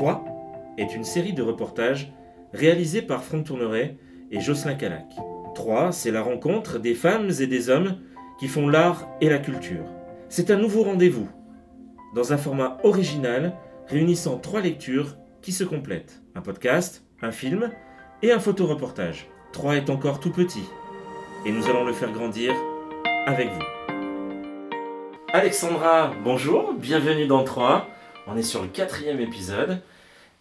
3 est une série de reportages réalisés par Franck Tourneret et Jocelyn Calac. 3, c'est la rencontre des femmes et des hommes qui font l'art et la culture. C'est un nouveau rendez-vous, dans un format original réunissant trois lectures qui se complètent. Un podcast, un film et un photoreportage. 3 est encore tout petit, et nous allons le faire grandir avec vous. Alexandra, bonjour, bienvenue dans 3. On est sur le quatrième épisode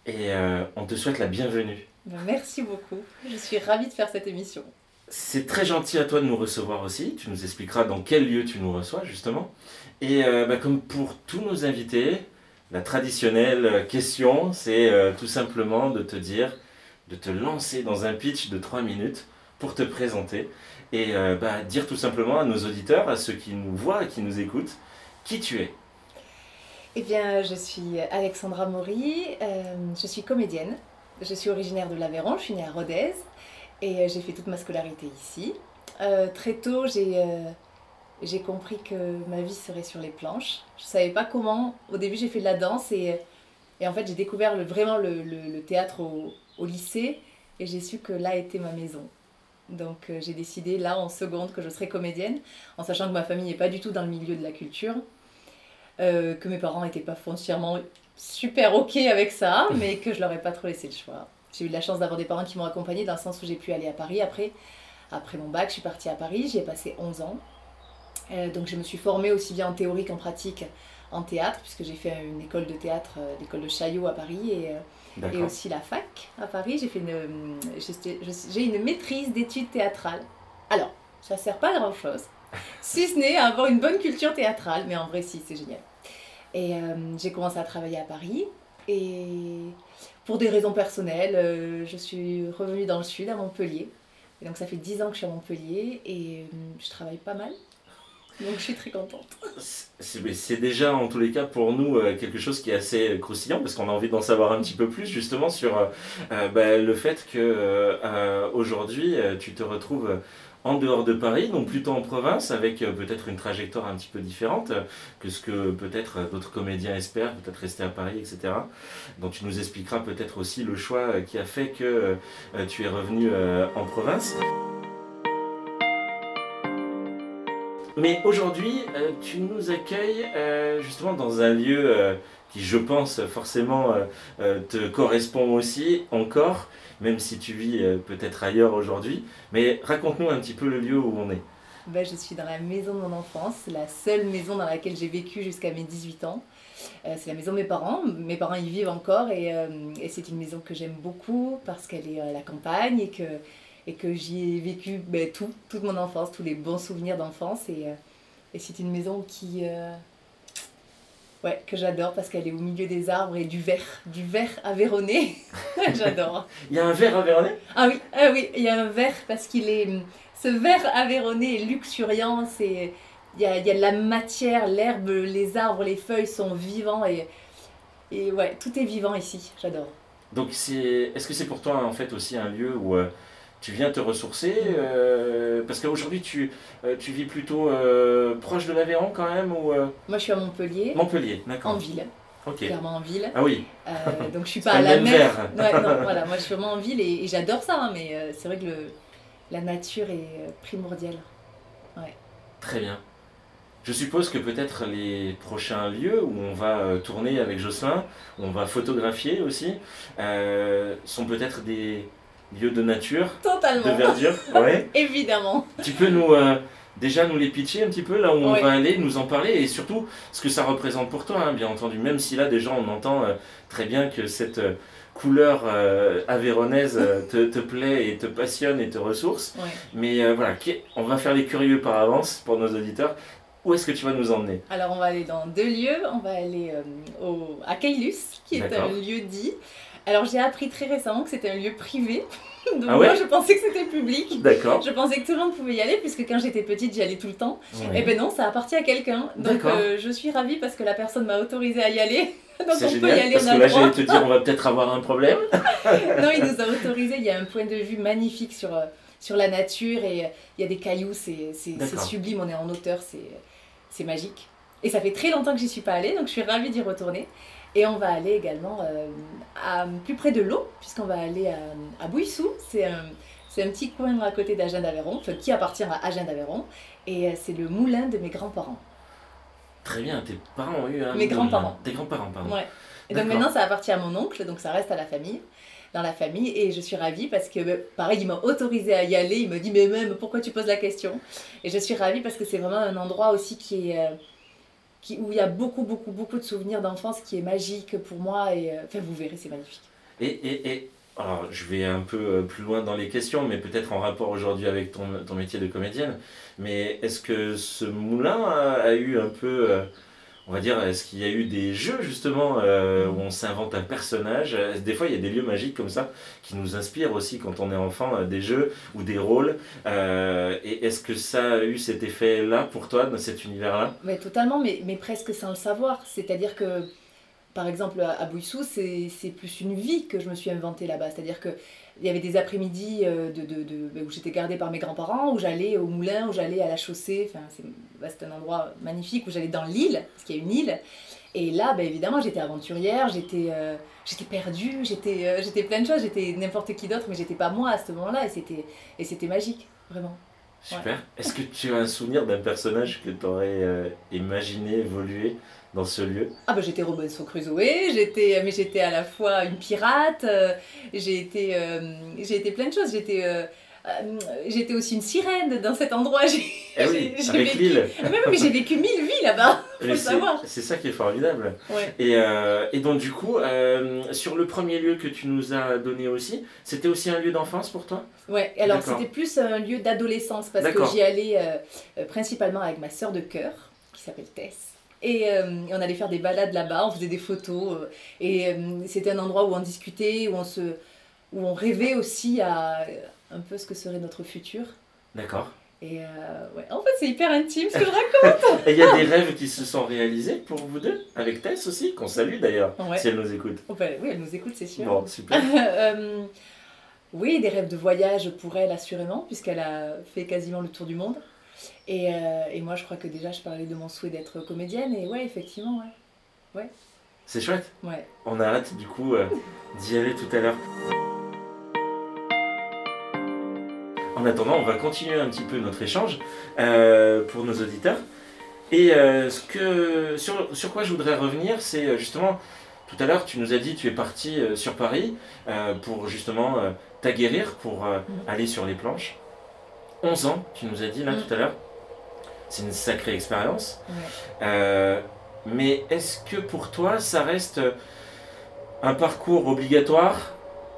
et euh, on te souhaite la bienvenue. Ben, Merci beaucoup, je suis ravie de faire cette émission. C'est très gentil à toi de nous recevoir aussi. Tu nous expliqueras dans quel lieu tu nous reçois justement. Et euh, bah, comme pour tous nos invités, la traditionnelle question, c'est euh, tout simplement de te dire, de te lancer dans un pitch de 3 minutes pour te présenter et bah, dire tout simplement à nos auditeurs, à ceux qui nous voient et qui nous écoutent, qui tu es. Eh bien, je suis Alexandra Maury, euh, je suis comédienne, je suis originaire de l'Aveyron, je suis née à Rodez et euh, j'ai fait toute ma scolarité ici. Euh, très tôt, j'ai compris que ma vie serait sur les planches. Je ne savais pas comment. Au début, j'ai fait de la danse et, et en fait, j'ai découvert vraiment le, théâtre au, au lycée et j'ai su que là était ma maison. Donc, j'ai décidé là en seconde que je serais comédienne, en sachant que ma famille n'est pas du tout dans le milieu de la culture, euh, que mes parents n'étaient pas foncièrement super ok avec ça, mais que je leur ai pas trop laissé le choix. J'ai eu de la chance d'avoir des parents qui m'ont accompagnée dans le sens où j'ai pu aller à Paris après. Après mon bac, je suis partie à Paris, j'y ai passé 11 ans. Euh, donc je me suis formée aussi bien en théorie qu'en pratique en théâtre, puisque j'ai fait une école de théâtre, euh, l'école de Chaillot à Paris, et, euh, et aussi la fac à Paris. J'ai fait une, j'ai une maîtrise d'études théâtrales. Alors, ça sert pas à grand chose, si ce n'est à avoir une bonne culture théâtrale, mais en vrai, si, c'est génial. Et euh, j'ai commencé à travailler à Paris, et pour des raisons personnelles, euh, je suis revenue dans le sud, à Montpellier. Et donc, ça fait 10 ans que je suis à Montpellier, et euh, je travaille pas mal. Donc, je suis très contente. C'est déjà en tous les cas pour nous quelque chose qui est assez croustillant parce qu'on a envie d'en savoir un petit peu plus justement sur bah, le fait que aujourd'hui tu te retrouves en dehors de Paris, donc plutôt en province avec euh, peut-être une trajectoire un petit peu différente euh, que ce que peut-être euh, d'autres comédiens espèrent, peut-être rester à Paris, etc. Donc tu nous expliqueras peut-être aussi le choix qui a fait que tu es revenu en province. Mais aujourd'hui, tu nous accueilles justement dans un lieu qui, je pense, forcément euh, euh, te correspond aussi encore, même si tu vis euh, peut-être ailleurs aujourd'hui. Mais raconte-nous un petit peu le lieu où on est. Ben, je suis dans la maison de mon enfance, la seule maison dans laquelle j'ai vécu jusqu'à mes 18 ans. C'est la maison de mes parents. Mes parents y vivent encore et, c'est une maison que j'aime beaucoup parce qu'elle est à la campagne et que, et que j'y ai vécu ben, tout, toute mon enfance, tous les bons souvenirs d'enfance. Et, c'est une maison qui, ouais, que j'adore parce qu'elle est au milieu des arbres et du vert, du vert aveyronné. j'adore. Il y a un verre à Vernet Ah oui, ah oui, il y a un vert parce qu'il est. Ce vert aveyronné est luxuriant, c'est. Il y a, il y a de la matière, l'herbe, les arbres, les feuilles sont vivants et. Et ouais, tout est vivant ici, j'adore. Donc, c'est, est-ce que c'est pour toi en fait aussi un lieu où euh, tu viens te ressourcer euh, Parce qu'aujourd'hui, tu, euh, tu vis plutôt euh, proche de l'Aveyron quand même ou Moi je suis à Montpellier, Montpellier en D'accord. ville, Ok. clairement en ville. Ah oui, donc je suis pas à la mer. Ouais, non, voilà, moi je suis vraiment en ville et, et j'adore ça, hein, mais c'est vrai que le, la nature est primordiale. Très bien. Je suppose que peut-être les prochains lieux où on va tourner avec Jocelyn, où on va photographier aussi, sont peut-être des lieux de nature, de verdure. Ouais. évidemment. Tu peux nous euh, déjà nous les pitcher un petit peu là où on Oui. va aller, nous en parler et surtout ce que ça représente pour toi, hein, bien entendu. Même si là déjà on entend euh, très bien que cette euh, couleur aveyronnaise euh, te, te plaît et te passionne et te ressource. Mais voilà, on va faire les curieux par avance pour nos auditeurs. Où est-ce que tu vas nous emmener? Alors on va aller dans deux lieux. On va aller au, à Caylus, qui est un lieu dit. Alors j'ai appris très récemment que c'était un lieu privé. Donc Ah ouais moi je pensais que c'était public. D'accord. Je pensais que tout le monde pouvait y aller puisque quand j'étais petite j'y allais tout le temps. Ouais. Et ben non, ça appartient à quelqu'un. Donc euh, je suis ravie parce que la personne m'a autorisé à y aller. Donc on peut y génial aller, parce que là j'allais te dire on va peut-être avoir un problème. non, il nous a autorisé. Il y a un point de vue magnifique sur, euh, sur la nature et euh, il y a des cailloux, c'est sublime. On est en hauteur, c'est c'est magique. Et ça fait très longtemps que j'y suis pas allée, donc je suis ravie d'y retourner. Et on va aller également à, plus près de l'eau, puisqu'on va aller à, à Bouissou. C'est un, c'est un petit coin à côté d'Agen d'Aveyron, qui appartient à Agen d'Aveyron. Et c'est le moulin de mes grands-parents. Très bien, tes parents ont eu un Mes grands-parents. Tes grands-parents, pardon. Ouais. Et donc maintenant, ça appartient à mon oncle, donc ça reste à la famille dans la famille et je suis ravie parce que pareil il m'a autorisé à y aller il me dit mais même pourquoi tu poses la question? Et je suis ravie parce que c'est vraiment un endroit aussi qui est euh, où il y a beaucoup beaucoup beaucoup de souvenirs d'enfance qui est magique pour moi et euh, enfin vous verrez c'est magnifique et, et, et alors je vais un peu euh, plus loin dans les questions, mais peut-être en rapport aujourd'hui avec ton, ton, métier de comédienne. Mais est-ce que ce moulin a, eu un peu, euh, on va dire, est-ce qu'il y a eu des jeux justement euh, où on s'invente un personnage? Des fois, il y a des lieux magiques comme ça qui nous inspirent aussi quand on est enfant, des jeux ou des rôles. et est-ce que ça a eu cet effet-là pour toi, dans cet univers-là? Mais Totalement, mais, mais presque sans le savoir. C'est-à-dire que par exemple, à Bouissou, c'est plus une vie que je me suis inventée là-bas. C'est-à-dire qu'il y avait des après-midi euh, de, où j'étais gardée par mes grands-parents, où j'allais au moulin, où j'allais à la chaussée. Enfin, bah, c'est un endroit magnifique où j'allais dans l'île, parce qu'il y a une île. Et là, bah, évidemment, j'étais aventurière, j'étais euh, perdue, j'étais euh, j'étais plein de choses, j'étais n'importe qui d'autre, mais j'étais pas moi à ce moment-là, et c'était magique, vraiment. Super. Est-ce que tu as un souvenir d'un personnage que tu aurais imaginé évoluer dans ce lieu Ah bah j'étais Robinson Crusoe, j'étais mais j'étais à la fois une pirate, euh, j'ai été euh, j'ai été plein de choses, j'étais euh, j'étais aussi une sirène dans cet endroit. Eh oui, avec l'île. mais j'ai vécu mille vies là-bas, faut savoir. C'est ça qui est formidable. Et, et, donc du coup, sur le premier lieu que tu nous as donné aussi, c'était aussi un lieu d'enfance pour toi? Ouais, alors c'était plus un lieu d'adolescence parce que j'y allais principalement avec ma sœur de cœur qui s'appelle Tess. Et euh, on allait faire des balades là-bas, on faisait des photos. Euh, et euh, c'était un endroit où on discutait, où on, se, où on rêvait aussi à un peu ce que serait notre futur. D'accord. Et ouais, en fait, c'est hyper intime ce que je raconte. et il y a des rêves qui se sont réalisés pour vous deux, avec Tess aussi, qu'on salue d'ailleurs, si elle nous écoute. oui, elle nous écoute, c'est sûr. Bon, super. oui, des rêves de voyage pour elle, assurément, puisqu'elle a fait quasiment le tour du monde. Et, euh, et, moi, je crois que déjà, je parlais de mon souhait d'être comédienne. Et ouais, effectivement, ouais. ouais. C'est chouette. Ouais. On a hâte, du coup, euh, d'y aller tout à l'heure. En attendant, on va continuer un petit peu notre échange euh, pour nos auditeurs. Et ce que, sur, sur, quoi je voudrais revenir, c'est justement, tout à l'heure, tu nous as dit, tu es parti sur Paris pour justement t'aguerrir, pour mm. aller sur les planches. 11 ans, tu nous as dit là mm. tout à l'heure. C'est une sacrée expérience. Euh, mais est-ce que pour toi, ça reste un parcours obligatoire?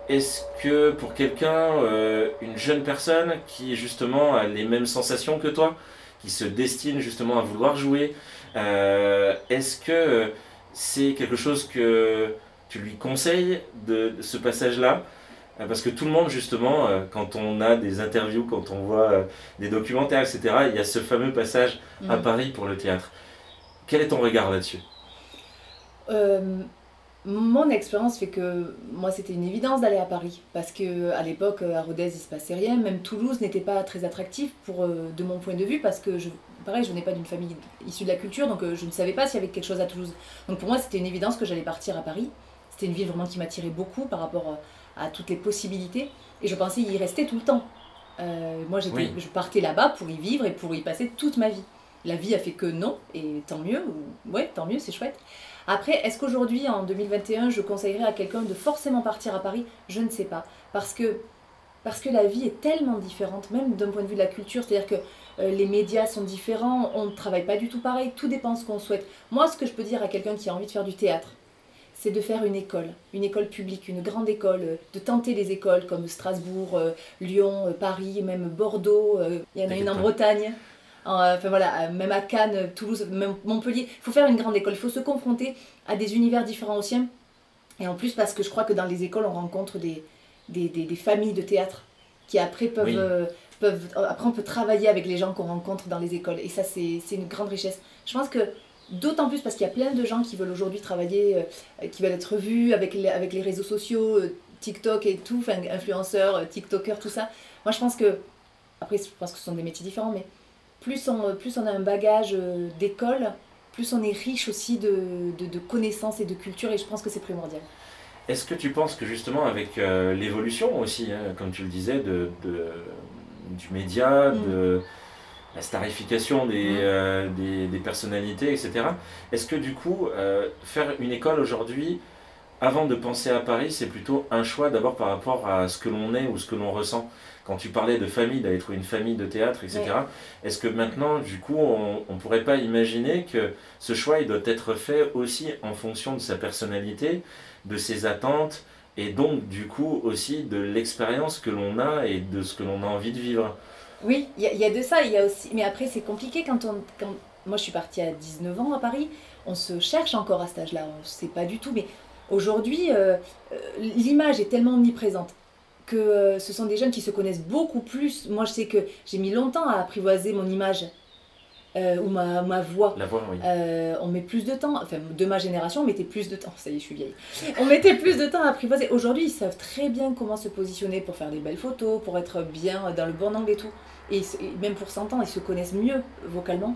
Est-ce que pour quelqu'un, euh, une jeune personne qui justement a les mêmes sensations que toi, qui se destine justement à vouloir jouer, euh, est-ce que c'est quelque chose que tu lui conseilles de ce passage-là? euh, parce que tout le monde, justement, euh, quand on a des interviews, quand on voit euh, des documentaires, etc., il y a ce fameux passage à mm. Paris pour le théâtre. Quel est ton regard là-dessus? Mon expérience fait que moi, c'était une évidence d'aller à Paris. Parce que à l'époque, à Rodez, il se passait rien. Même Toulouse n'était pas très attractif pour, de mon point de vue, parce que, je, pareil, je n'ai pas d'une famille issue de la culture, donc je ne savais pas s'il y avait quelque chose à Toulouse. Donc pour moi, c'était une évidence que j'allais partir à Paris. C'était une ville vraiment qui m'attirait beaucoup par rapport à toutes les possibilités. Et je pensais y rester tout le temps. Euh, moi, j'étais, je partais là-bas pour y vivre et pour y passer toute ma vie. La vie a fait que non, et tant mieux, ou, ouais, tant mieux, c'est chouette. Après, est-ce qu'aujourd'hui, en 2021, je conseillerais à quelqu'un de forcément partir à Paris? Je ne sais pas. Parce que, parce que la vie est tellement différente, même d'un point de vue de la culture. C'est-à-dire que euh, les médias sont différents, on ne travaille pas du tout pareil, tout dépend de ce qu'on souhaite. Moi, ce que je peux dire à quelqu'un qui a envie de faire du théâtre, c'est de faire une école, une école publique, une grande école, euh, de tenter les écoles comme Strasbourg, euh, Lyon, euh, Paris, même Bordeaux, il y en a une en Bretagne. Enfin voilà, même à Cannes, Toulouse, même Montpellier. Il faut faire une grande école, il faut se confronter à des univers différents aussi. Et en plus, parce que je crois que dans les écoles, on rencontre des, des, familles de théâtre qui après peuvent, peuvent. Après, on peut travailler avec les gens qu'on rencontre dans les écoles. Et ça, c'est une grande richesse. Je pense que D'autant plus parce qu'il y a plein de gens qui veulent aujourd'hui travailler, euh, qui veulent être vus avec les, avec les réseaux sociaux, euh, TikTok et tout, enfin influenceurs, euh, TikTokers, tout ça. Moi je pense que, après je pense que ce sont des métiers différents, mais plus on, plus on a un bagage d'école, plus on est riche aussi de, de, connaissances et de culture, et je pense que c'est primordial. Est-ce que tu penses que justement avec l'évolution aussi, hein, comme tu le disais, de, de du média, mm. de la starification des, euh, des, des, personnalités, etc., est-ce que du coup, euh, faire une école aujourd'hui, avant de penser à Paris, c'est plutôt un choix d'abord par rapport à ce que l'on est ou ce que l'on ressent? Quand tu parlais de famille, d'aller trouver une famille de théâtre, etc., est-ce que maintenant, du coup, on ne pourrait pas imaginer que ce choix, il doit être fait aussi en fonction de sa personnalité, de ses attentes, et donc, du coup, aussi de l'expérience que l'on a et de ce que l'on a envie de vivre? Oui, il y, a de ça, il y a aussi... Mais après, c'est compliqué quand on... Quand... Moi, je suis partie à 19 ans à Paris, on se cherche encore à cet âge-là, on ne sait pas du tout, mais aujourd'hui, euh, euh, l'image est tellement omniprésente que euh, ce sont des jeunes qui se connaissent beaucoup plus. Moi, je sais que j'ai mis longtemps à apprivoiser mon image euh, ou ma, ma, voix. La voix, oui. Euh, on met plus de temps, enfin, de ma génération, on mettait plus de temps. Ça y est, je suis vieille. On mettait plus de temps à apprivoiser. Aujourd'hui, ils savent très bien comment se positionner pour faire des belles photos, pour être bien dans le bon angle et tout. Et, même pour s'entendre, ils se connaissent mieux vocalement.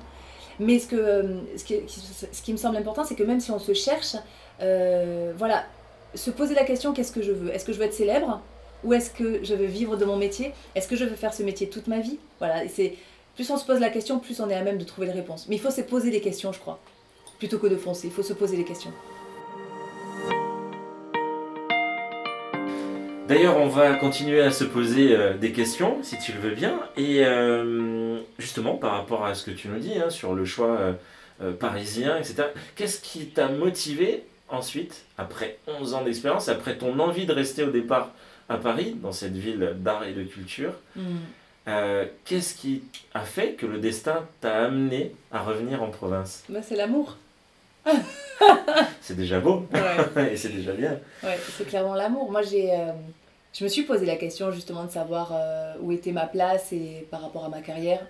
Mais ce, que, ce, qui, ce qui me semble important, c'est que même si on se cherche, voilà, se poser la question qu'est-ce que je veux? Est-ce que je veux être célèbre? Où est-ce que je veux vivre de mon métier? Est-ce que je veux faire ce métier toute ma vie? Voilà, c'est plus on se pose la question, plus on est à même de trouver les réponses. Mais il faut se poser des questions, je crois, plutôt que de foncer. Il faut se poser des questions. D'ailleurs, on va continuer à se poser euh, des questions, si tu le veux bien. Et euh, justement, par rapport à ce que tu nous dis hein, sur le choix euh, parisien, etc., qu'est-ce qui t'a motivé ensuite, après 11 ans d'expérience, après ton envie de rester au départ à Paris, dans cette ville d'art et de culture. Mm. Euh, qu'est-ce qui a fait que le destin t'a amené à revenir en province bah, C'est l'amour. c'est déjà beau et c'est déjà bien. Ouais, c'est clairement l'amour. Moi, j'ai, euh, je me suis posé la question justement de savoir euh, où était ma place et par rapport à ma carrière.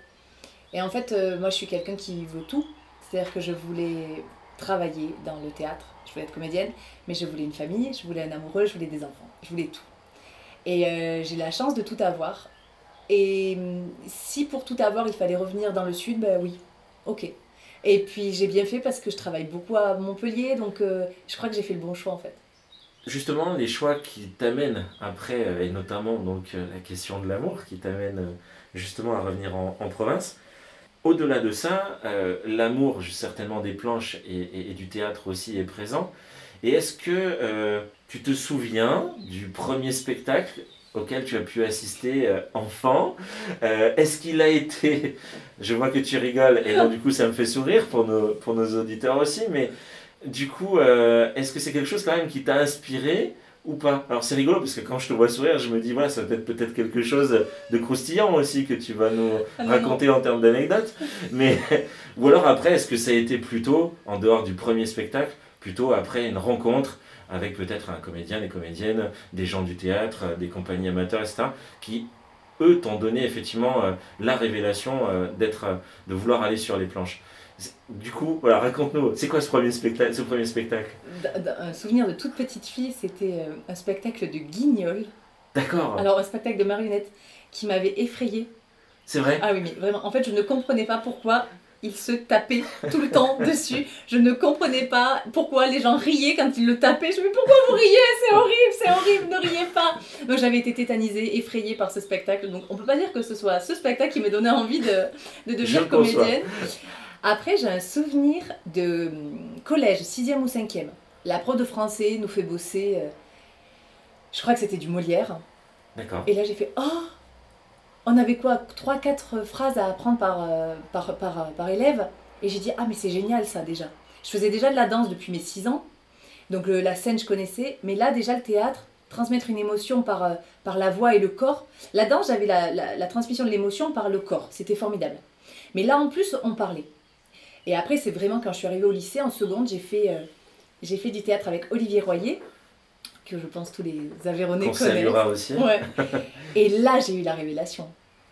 Et en fait, moi, je suis quelqu'un qui veut tout. C'est-à-dire que je voulais travailler dans le théâtre, je voulais être comédienne, mais je voulais une famille, je voulais un amoureux, je voulais des enfants, je voulais tout. Et j'ai la chance de tout avoir. Et hum, si pour tout avoir, il fallait revenir dans le sud, ben oui, ok. Et puis j'ai bien fait parce que je travaille beaucoup à Montpellier, donc euh, je crois que j'ai fait le bon choix en fait. Justement, les choix qui t'amènent après, euh, et notamment donc la question de l'amour, qui t'amène justement à revenir en, province. Au-delà de ça, l'amour certainement des planches et, et, du théâtre aussi est présent. Et est-ce que tu te souviens du premier spectacle auquel tu as pu assister euh, enfant. Euh, Est-ce qu'il a été... Je vois que tu rigoles et donc du coup ça me fait sourire pour nos, pour nos auditeurs aussi, mais du coup, euh, est-ce que c'est quelque chose quand même qui t'a inspiré ou pas? Alors c'est rigolo parce que quand je te vois sourire, je me dis voilà, ça va être peut-être quelque chose de croustillant aussi que tu vas nous ah raconter en termes d'anecdotes. Mais ou alors après, est-ce que ça a été plutôt en dehors du premier spectacle, plutôt après une rencontre avec peut-être un comédien, des comédiennes, des gens du théâtre, euh, des compagnies amateurs, etc., qui, eux, t'ont donné effectivement euh, la révélation euh, d'être, de vouloir aller sur les planches. Du coup, voilà, raconte-nous, c'est quoi ce premier spectacle, ce premier spectacle? Un souvenir de toute petite fille, c'était un spectacle de guignol. D'accord. Alors, un spectacle de marionnettes qui m'avait effrayée. C'est vrai? Ah oui, mais vraiment, en fait, je ne comprenais pas pourquoi il se tapait tout le temps dessus. Je ne comprenais pas pourquoi les gens riaient quand il le tapaient. Je me dis pourquoi vous riez? C'est horrible, c'est horrible, ne riez pas. Donc j'avais été tétanisée, effrayée par ce spectacle. Donc on peut pas dire que ce soit ce spectacle qui m'a donné envie de, de devenir comédienne. Après, j'ai un souvenir de hum, collège, 6e ou 5e. La prof de français nous fait bosser, euh, je crois que c'était du Molière. D'accord. Et là, j'ai fait Oh on avait quoi 3-4 phrases à apprendre par, euh, par, par, par élève. Et j'ai dit, ah mais c'est génial ça déjà. Je faisais déjà de la danse depuis mes 6 ans. Donc la scène, je connaissais. Mais là, déjà, le théâtre, transmettre une émotion par, euh, par la voix et le corps. La danse, j'avais la, la, transmission de l'émotion par le corps. C'était formidable. Mais là, en plus, on parlait. Et après, c'est vraiment quand je suis arrivée au lycée, en seconde, j'ai fait, euh, j'ai fait du théâtre avec Olivier Royer que je pense tous les Aveyronais connaissent. aussi. Et là, j'ai eu la révélation.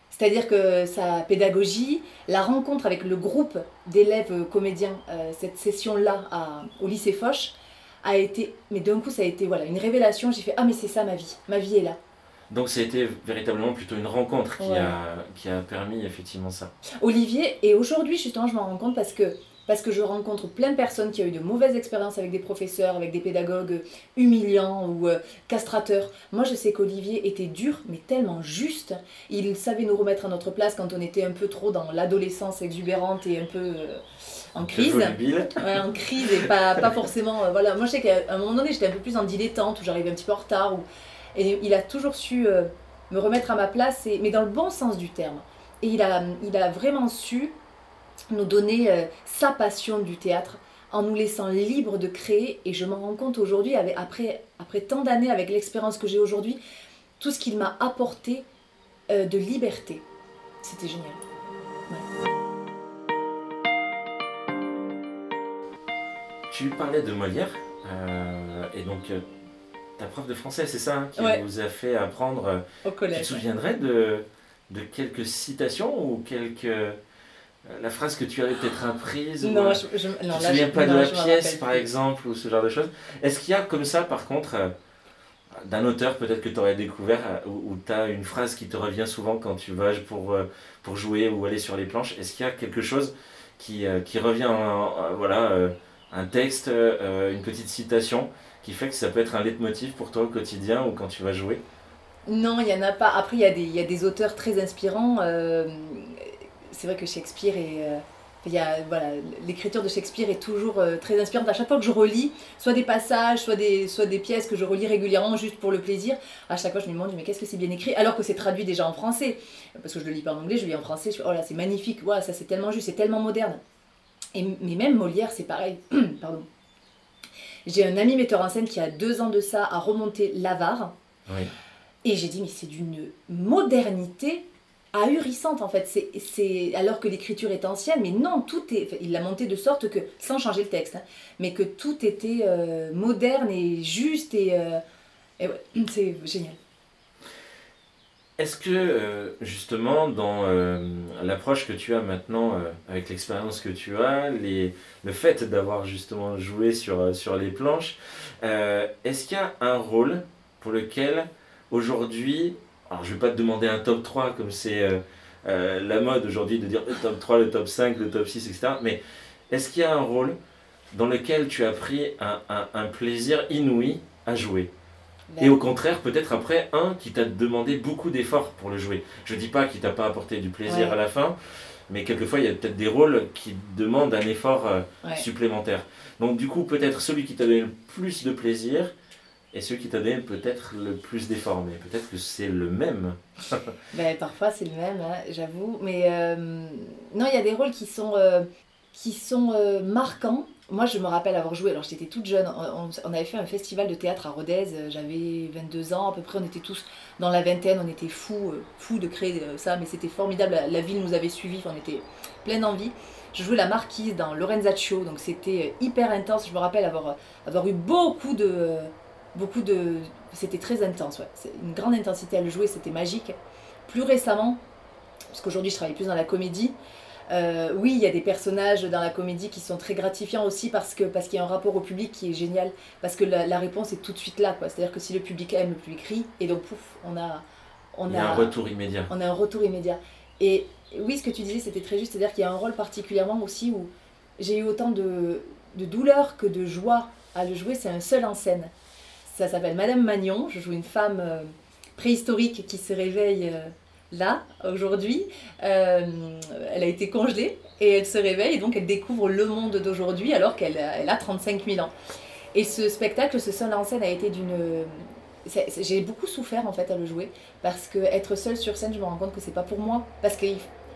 C'est-à-dire que sa pédagogie, la rencontre avec le groupe d'élèves comédiens, euh, cette session-là au lycée Foch, a été, mais d'un coup, ça a été voilà, une révélation. J'ai fait Ah, mais c'est ça ma vie, ma vie est là. Donc, ça a été véritablement plutôt une rencontre qui, a, qui a permis effectivement ça. Olivier, et aujourd'hui, justement, je m'en rends compte parce que parce que je rencontre plein de personnes qui ont eu de mauvaises expériences avec des professeurs, avec des pédagogues humiliants ou euh, castrateurs. Moi, je sais qu'Olivier était dur, mais tellement juste. Il savait nous remettre à notre place quand on était un peu trop dans l'adolescence exubérante et un peu euh, en crise. Ouais, en crise et pas, pas forcément. Euh, voilà. Moi, je sais qu'à un moment donné, j'étais un peu plus en dilettante, où j'arrivais un petit peu en retard. Et il a toujours su me remettre à ma place, et... mais dans le bon sens du terme. Et il a, il a vraiment su nous donner euh, sa passion du théâtre en nous laissant libre de créer. Et je m'en rends compte aujourd'hui, après, après tant d'années, avec l'expérience que j'ai aujourd'hui, tout ce qu'il m'a apporté euh, de liberté. C'était génial. Tu parlais de Molière, euh, et donc ta prof de français, c'est ça, hein, qui vous a fait apprendre. Au collège. Tu te souviendrais de, de quelques citations ou quelques la phrase que tu avais peut-être apprise Non, ou, je, je, non, souviens pas de la pièce, par exemple, ou ce genre de choses. Est-ce qu'il y a comme ça, par contre, euh, d'un auteur peut-être que tu aurais découvert, euh, où, tu as une phrase qui te revient souvent quand tu vas pour, euh, pour jouer ou aller sur les planches? Est-ce qu'il y a quelque chose qui, qui revient, voilà, un texte, une petite citation, qui fait que ça peut être un leitmotiv pour toi au quotidien ou quand tu vas jouer? Non, il n'y en a pas. Après, il y, y a des auteurs très inspirants c'est vrai que Shakespeare est. Euh, y a, voilà, l'écriture de Shakespeare est toujours euh, très inspirante. À chaque fois que je relis, soit des passages, soit des, soit des pièces que je relis régulièrement juste pour le plaisir, à chaque fois je me demande mais qu'est-ce que c'est bien écrit? Alors que c'est traduit déjà en français. Parce que je le lis pas en anglais, je le lis en français. Je oh là, c'est magnifique, ouais, ça c'est tellement juste, c'est tellement moderne. Et, mais même Molière, c'est pareil. Pardon. J'ai un ami metteur en scène qui a deux ans de ça a remonté l'avare. Et j'ai dit mais c'est d'une modernité ahurissante en fait. C'est alors que l'écriture est ancienne, mais non, tout est. il l'a monté de sorte que, sans changer le texte, hein, mais que tout était euh, moderne et juste et, euh, c'est génial. Est-ce que euh, justement dans l'approche que tu as maintenant avec l'expérience que tu as, les, le fait d'avoir justement joué sur les planches, est-ce qu'il y a un rôle pour lequel aujourd'hui alors, je ne vais pas te demander un top 3 comme c'est euh, euh, la mode aujourd'hui de dire le top 3, le top 5, le top 6, etc. Mais est-ce qu'il y a un rôle dans lequel tu as pris un, plaisir inouï à jouer? Et au contraire, peut-être après, un qui t'a demandé beaucoup d'efforts pour le jouer. Je ne dis pas qu'il t'a pas apporté du plaisir à la fin, mais quelquefois, il y a peut-être des rôles qui demandent un effort euh, supplémentaire. Donc du coup, peut-être celui qui t'a donné le plus de plaisir, et ceux qui t'ont peut-être le plus déformé. Peut-être que c'est le même. ben, parfois c'est le même, hein, j'avoue. Mais euh, non, il y a des rôles qui sont, euh, qui sont euh, marquants. Moi, je me rappelle avoir joué, alors j'étais toute jeune, on, avait fait un festival de théâtre à Rodez, j'avais 22 ans à peu près, on était tous dans la vingtaine, on était fous, fous de créer ça, mais c'était formidable, la, ville nous avait suivis, on était plein d'envie. Je jouais la marquise dans Lorenzaccio, donc c'était hyper intense, je me rappelle avoir, avoir eu beaucoup de beaucoup de. C'était très intense, ouais. Une grande intensité à le jouer, c'était magique. Plus récemment, parce qu'aujourd'hui je travaille plus dans la comédie, euh, oui, il y a des personnages dans la comédie qui sont très gratifiants aussi parce que parce qu'il y a un rapport au public qui est génial, parce que la, réponse est tout de suite là, quoi. C'est-à-dire que si le public aime, le public crie, et donc pouf, on a, on il y a, un retour immédiat. On a un retour immédiat. Et oui, ce que tu disais, c'était très juste, c'est-à-dire qu'il y a un rôle particulièrement aussi où j'ai eu autant de, de douleur que de joie à le jouer, c'est un seul en scène. Ça s'appelle Madame Magnon. Je joue une femme euh, préhistorique qui se réveille euh, là, aujourd'hui. Euh, elle a été congelée et elle se réveille et donc elle découvre le monde d'aujourd'hui alors qu'elle a 35 000 ans. Et ce spectacle, ce seul en scène a été d'une... J'ai beaucoup souffert en fait à le jouer parce que être seule sur scène, je me rends compte que c'est pas pour moi parce que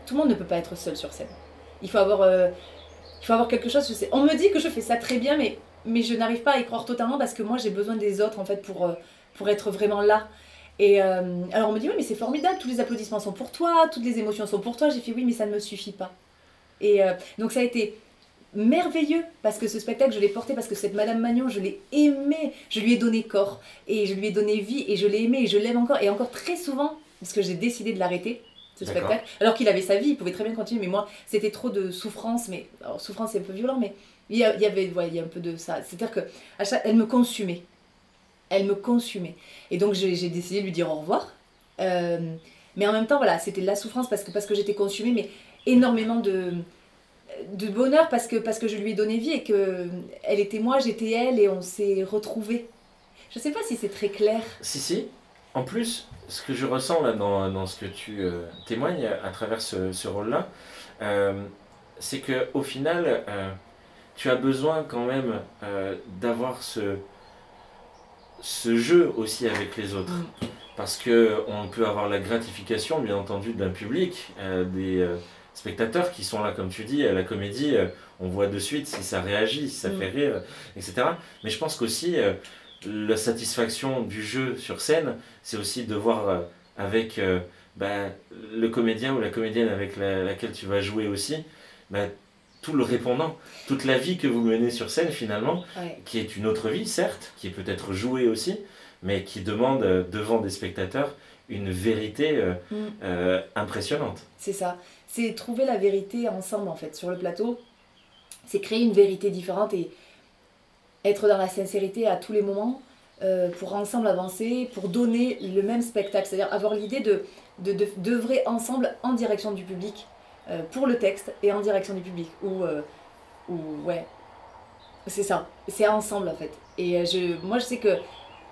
tout le monde ne peut pas être seul sur scène. Il faut avoir, il faut avoir quelque chose. On me dit que je fais ça très bien, mais mais je n'arrive pas à y croire totalement parce que moi j'ai besoin des autres en fait pour, euh, pour être vraiment là. Et euh, alors on me dit oui mais c'est formidable, tous les applaudissements sont pour toi, toutes les émotions sont pour toi. J'ai fait oui mais ça ne me suffit pas. Et euh, donc ça a été merveilleux parce que ce spectacle je l'ai porté parce que cette Madame Magnon je l'ai aimé, je lui ai donné corps et je lui ai donné vie et je l'ai aimé et je l'aime encore et encore très souvent parce que j'ai décidé de l'arrêter ce spectacle alors qu'il avait sa vie, il pouvait très bien continuer mais moi c'était trop de souffrance mais alors souffrance c'est un peu violent mais il y, avait il y a un peu de ça. C'est-à-dire que me consumait. Elle me consumait. Et donc j'ai décidé de lui dire au revoir. Euh, mais en même temps, voilà, c'était de la souffrance parce que, parce que j'étais consumée, mais énormément de, de bonheur parce que, parce que je lui ai donné vie et que elle était moi, j'étais elle et on s'est retrouvés. Je sais pas si c'est très clair. Si, si. En plus, ce que je ressens là dans, dans ce que tu euh, témoignes à travers ce, ce rôle-là, euh, c'est que au final, tu as besoin quand même d'avoir ce, ce jeu aussi avec les autres. Mm. Parce que on peut avoir la gratification, bien entendu, d'un public, des spectateurs qui sont là, comme tu dis, à la comédie, on voit de suite si ça réagit, si ça Mm. fait rire, etc. Mais je pense qu'aussi, la satisfaction du jeu sur scène, c'est aussi de voir euh, avec euh, bah, le comédien ou la comédienne avec la- laquelle tu vas jouer aussi, bah, tout le répondant, toute la vie que vous menez sur scène finalement, Ouais. qui est une autre vie certes, qui est peut-être jouée aussi, mais qui demande euh, devant des spectateurs une vérité euh, Mm. euh, impressionnante. C'est ça. C'est trouver la vérité ensemble en fait sur le plateau. C'est créer une vérité différente et être dans la sincérité à tous les moments pour ensemble avancer, pour donner le même spectacle. C'est-à-dire avoir l'idée de de- de- d'œuvrer ensemble en direction du public euh, pour le texte et en direction du public. Ou, euh, ou ouais, c'est ça. C'est ensemble en fait. Et euh, je, moi je sais que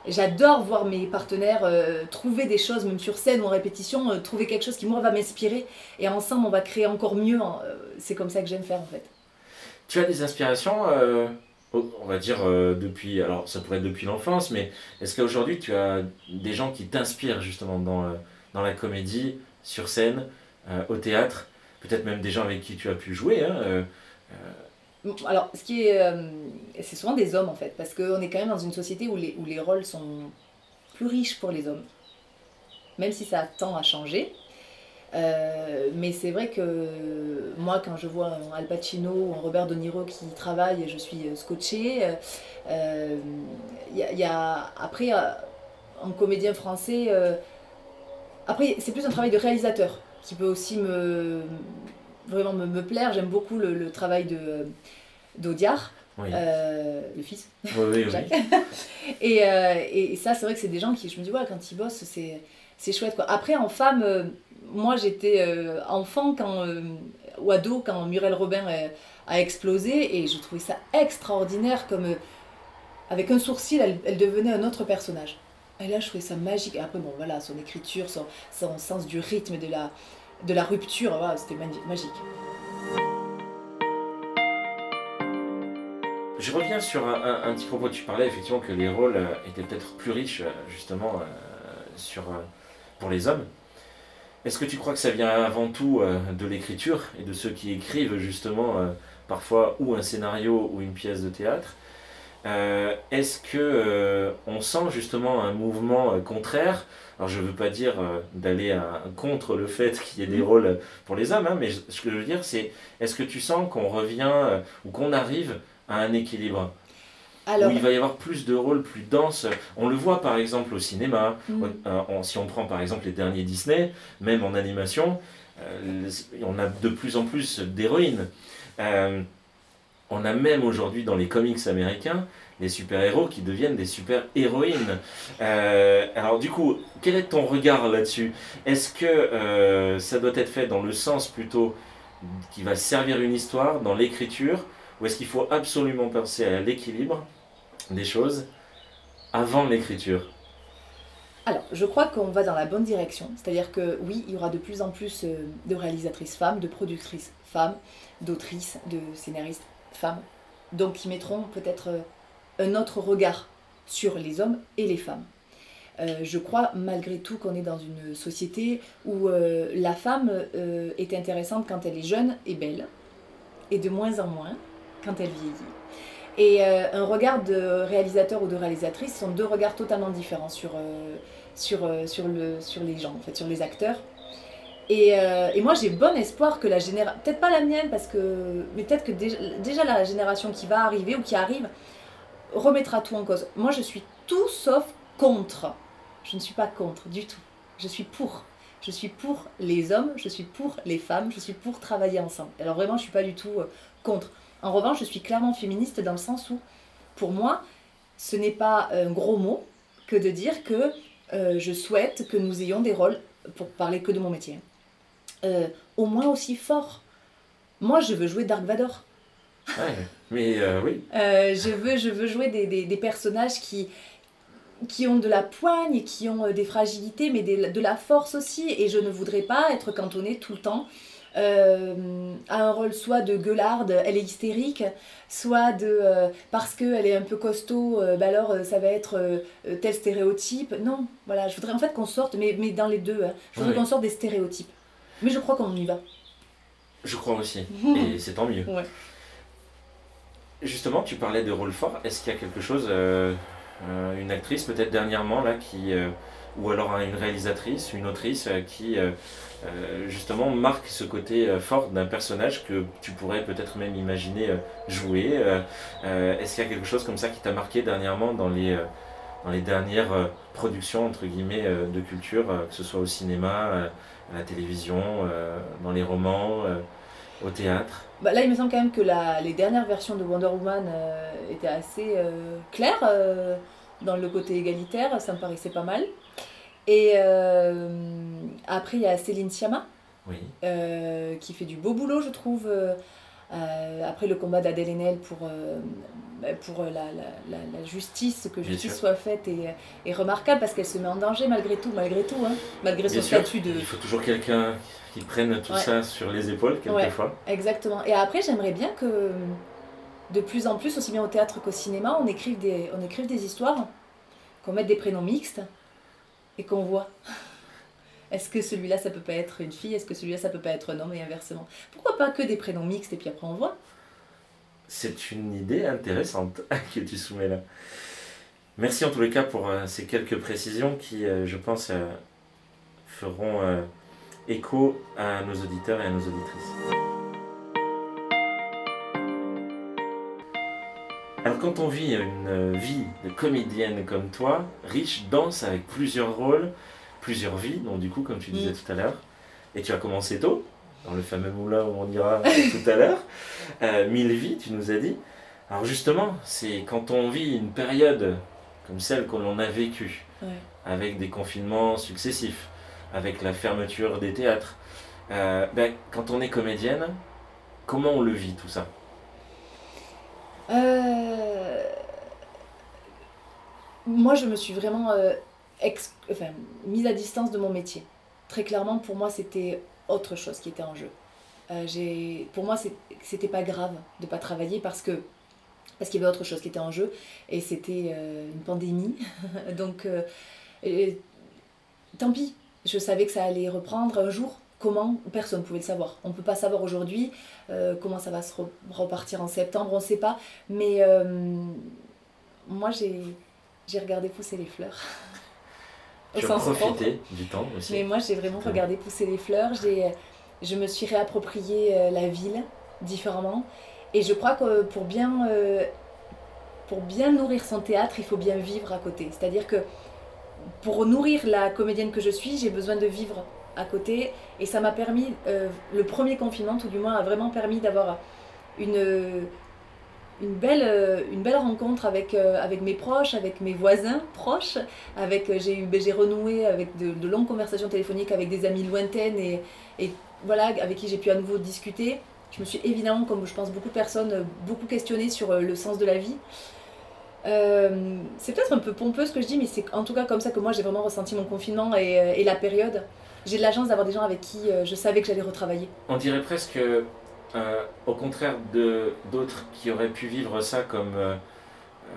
J'adore voir mes partenaires trouver des choses, même sur scène ou en répétition, trouver quelque chose qui moi va m'inspirer et ensemble on va créer encore mieux. hein. C'est comme ça que j'aime faire en fait. Tu as des inspirations, on va dire depuis, alors ça pourrait être depuis l'enfance, mais est-ce qu'aujourd'hui tu as des gens qui t'inspirent justement dans, dans la comédie, sur scène, au théâtre, peut-être même des gens avec qui tu as pu jouer hein, euh, Alors ce qui est, euh, c'est souvent des hommes en fait, parce qu'on est quand même dans une société où les, rôles sont plus riches pour les hommes, même si ça tend à changer. Euh, mais c'est vrai que moi, quand je vois un Al Pacino ou un Robert De Niro qui travaille, je suis scotchée. Y, a- après, en comédien français, après, c'est plus un travail de réalisateur qui peut aussi me vraiment me, me plaire. J'aime beaucoup le, le travail de d'Audiard, oui. euh, le fils. oui, oui. Jacques. et, euh, et ça, c'est vrai que c'est des gens qui, je me dis, ouais, quand ils bossent, c'est, c'est chouette. Quoi. Après, en femme, euh, moi j'étais euh, enfant quand, euh, ou ado quand Muriel Robin euh, a explosé et je trouvais ça extraordinaire comme euh, avec un sourcil, elle, elle devenait un autre personnage. Et là, je trouvais ça magique. Et après, bon, voilà, son écriture, son, son sens du rythme, de la, de la rupture, voilà, c'était magi- magique. Je reviens sur un, petit propos. Tu parlais effectivement que les rôles euh, étaient peut-être plus riches euh, justement euh, sur, pour les hommes. Est-ce que tu crois que ça vient avant tout de l'écriture et de ceux qui écrivent justement parfois ou un scénario ou une pièce de théâtre? Est-ce que on sent justement un mouvement contraire Alors je veux pas dire euh, d'aller à- contre le fait qu'il y ait des Mhm. rôles pour les hommes, hein, mais ce que je veux dire c'est est-ce que tu sens qu'on revient euh, ou qu'on arrive à un équilibre? Alors, où il va y avoir plus de rôles plus denses. On le voit par exemple au cinéma, mm, euh, on- si on prend par exemple les derniers Disney, même en animation, euh, on a de plus en plus d'héroïnes. Euh, on a même aujourd'hui dans les comics américains des super-héros qui deviennent des super-héroïnes. Euh, alors du coup, quel est ton regard là-dessus? Est-ce que euh, ça doit être fait dans le sens plutôt qui va servir une histoire, dans l'écriture, ou est-ce qu'il faut absolument penser à l'équilibre des choses avant l'écriture? Alors, je crois qu'on va dans la bonne direction. C'est-à-dire que oui, il y aura de plus en plus euh, de réalisatrices femmes, de productrices femmes, d'autrices, de scénaristes femmes. Donc, qui mettront peut-être un autre regard sur les hommes et les femmes. Euh, je crois malgré tout qu'on est dans une société où euh, la femme euh, est intéressante quand elle est jeune et belle, et de moins en moins quand elle vieillit. Et un regard de réalisateur ou de réalisatrice sont deux regards totalement différents sur, sur, sur, le, sur les gens, en fait, sur les acteurs. Et, moi j'ai bon espoir que la génération, peut-être pas la mienne, parce que, mais peut-être que déjà la génération qui va arriver ou qui arrive remettra tout en cause. Moi je suis tout sauf contre. Je ne suis pas contre du tout. Je suis pour. Je suis pour les hommes, je suis pour les femmes, je suis pour travailler ensemble. Alors vraiment je suis pas du tout euh, contre. En revanche, je suis clairement féministe dans le sens où, pour moi, ce n'est pas un gros mot que de dire que euh, je souhaite que nous ayons des rôles, pour parler que de mon métier, euh, au moins aussi forts Moi, je veux jouer Dark Vador. Ouais, mais euh, oui. Euh, je, veux, je veux jouer des, des, des personnages qui, qui ont de la poigne, qui ont euh, des fragilités, mais des- de la force aussi. Et je ne voudrais pas être cantonnée tout le temps euh, à un rôle soit de gueularde, elle est hystérique, soit de euh, parce qu'elle est un peu costaud, euh, bah alors ça va être tel stéréotype. Non, voilà, je voudrais en fait qu'on sorte, mais, mais dans les deux, hein, je voudrais qu'on sorte des stéréotypes. Mais je crois qu'on y va. Je crois aussi. Et c'est tant mieux. Ouais. Justement, tu parlais de rôle fort. Est-ce qu'il y a quelque chose, euh, euh, une actrice peut-être dernièrement là, qui, euh, ou alors une réalisatrice, une autrice qui justement marque ce côté fort d'un personnage que tu pourrais peut-être même imaginer jouer Est-ce qu'il y a quelque chose comme ça qui t'a marqué dernièrement dans les, dans les dernières productions entre guillemets de culture, que ce soit au cinéma, à la télévision, dans les romans, au théâtre Bah, là, il me semble quand même que la- les dernières versions de Wonder Woman euh, étaient assez euh, claires euh, dans le côté égalitaire, ça me paraissait pas mal. Et après, il y a Céline Sciamma Oui. qui fait du beau boulot, je trouve. Euh, après le combat d'Adèle Haenel pour, euh, bah, pour la, la- la- la justice, que justice soit faite est, est remarquable parce qu'elle se met en danger malgré tout, malgré tout, hein, malgré Bien son sûr, statut de, il faut toujours quelqu'un qui prenne tout Ouais. ça sur les épaules, quelquefois. Exactement. Et après, j'aimerais bien que de plus en plus, aussi bien au théâtre qu'au cinéma, on écrive des, on écrive des histoires, qu'on mette des prénoms mixtes et qu'on voit. Est-ce que celui-là, ça peut pas être une fille? Est-ce que celui-là, ça peut pas être un homme? Et inversement. Pourquoi pas que des prénoms mixtes et puis après on voit? C'est une idée intéressante que tu soumets là. Merci en tous les cas pour euh, ces quelques précisions qui, euh, je pense, euh, feront écho à nos auditeurs et à nos auditrices. Alors quand on vit une vie de comédienne comme toi, riche, dense, avec plusieurs rôles, plusieurs vies, donc du coup comme tu disais Mm. tout à l'heure, et tu as commencé tôt, dans le fameux moulin où on ira tout à l'heure, euh, mille vies, tu nous as dit. Alors justement, c'est quand on vit une période comme celle que l'on a vécue, Ouais. avec des confinements successifs, avec la fermeture des théâtres, euh, ben, quand on est comédienne, comment on le vit tout ça? Euh, Moi, je me suis vraiment euh, mise à distance de mon métier. Très clairement, pour moi, c'était autre chose qui était en jeu. Euh, pour moi, c'était pas grave de pas travailler parce que parce qu'il y avait autre chose qui était en jeu et c'était euh, une pandémie. Donc, euh, tant pis. Je savais que ça allait reprendre un jour. Comment? Personne ne pouvait le savoir. On ne peut pas savoir aujourd'hui comment ça va se re- repartir en septembre, on ne sait pas. Mais moi, j'ai regardé pousser les fleurs. Tu as profité du temps aussi. Mais moi, j'ai vraiment regardé pousser les fleurs. J'ai, je me suis réapproprié euh, la ville différemment. Et je crois que pour bien, euh, pour bien nourrir son théâtre, il faut bien vivre à côté. C'est-à-dire que pour nourrir la comédienne que je suis, j'ai besoin de vivre à côté. Et ça m'a permis, euh, le premier confinement, tout du moins, a vraiment permis d'avoir une, une, belle, euh, une belle rencontre avec, euh, avec mes proches, avec mes voisins proches. Avec, euh, j'ai, eu, ben, j'ai renoué avec de, longues conversations téléphoniques avec des amies lointaines et, et voilà, avec qui j'ai pu à nouveau discuter. Je me suis évidemment, comme je pense beaucoup de personnes, beaucoup questionnée sur le sens de la vie. C'est peut-être un peu pompeux ce que je dis, mais c'est en tout cas comme ça que moi j'ai vraiment ressenti mon confinement et, et la période. J'ai de la chance d'avoir des gens avec qui je savais que j'allais retravailler. On dirait presque, euh, au contraire de d'autres qui auraient pu vivre ça comme euh,